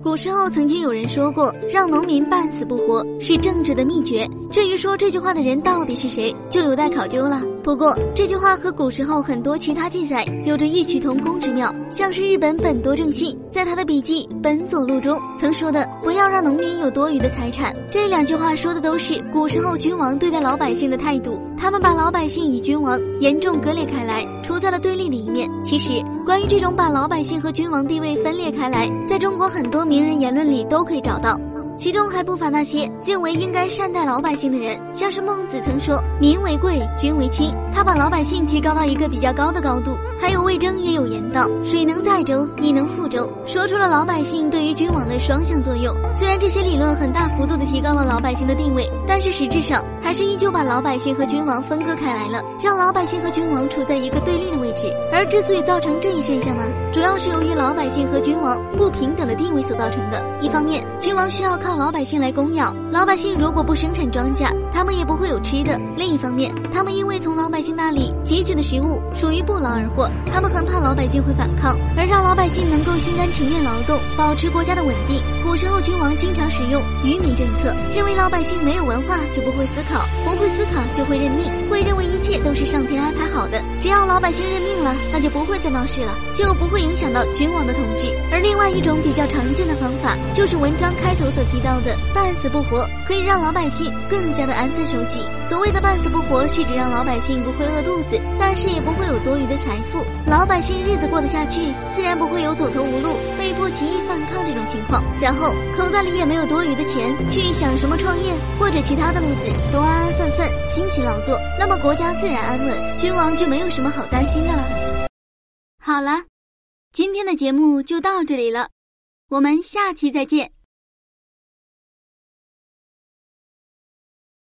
古时候曾经有人说过，让农民半死不活是政治的秘诀。至于说这句话的人到底是谁，就有待考究了。不过这句话和古时候很多其他记载有着异曲同工之妙，像是日本本多正信在他的笔记《本佐录》中曾说的“不要让农民有多余的财产”，这两句话说的都是古时候君王对待老百姓的态度。他们把老百姓与君王严重割裂开来，处在了对立的一面。其实，关于这种把老百姓和君王地位分裂开来，在中国很多名人言论里都可以找到。其中还不乏那些认为应该善待老百姓的人，像是孟子曾说“民为贵，君为轻”，他把老百姓提高到一个比较高的高度。还有魏征也有言道：“水能载舟，亦能覆舟。”说出了老百姓对于君王的双向作用。虽然这些理论很大幅度的提高了老百姓的地位，但是实质上还是依旧把老百姓和君王分割开来了，让老百姓和君王处在一个对立的位置。而之所以造成这一现象呢，主要是由老百姓和君王不平等的地位所造成的。一方面，君王需要靠老百姓来供养，老百姓如果不生产庄稼，他们也不会有吃的；另一方面，他们因为从老百姓那里汲取的食物属于不劳而获。他们很怕老百姓会反抗，而让老百姓能够心甘情愿劳动，保持国家的稳定。古时候君王经常使用愚民政策，认为老百姓没有文化就不会思考，不会思考就会认命，会认为一切都是上天安排好的。只要老百姓认命了，那就不会再闹事了，就不会影响到君王的统治。而另外一种比较常见的方法，就是文章开头所提到的半死不活，可以让老百姓更加的安分守己。所谓的半死不活，是指让老百姓不会饿肚子，但是也不会有多余的财富。老百姓日子过得下去，自然不会有走投无路、被迫起义反抗这种情况。然后口袋里也没有多余的钱去想什么创业或者其他的路子，都安安分分辛勤劳作，那么国家自然安稳，君王就没有什么好担心的了。好了，今天的节目就到这里了，我们下期再见。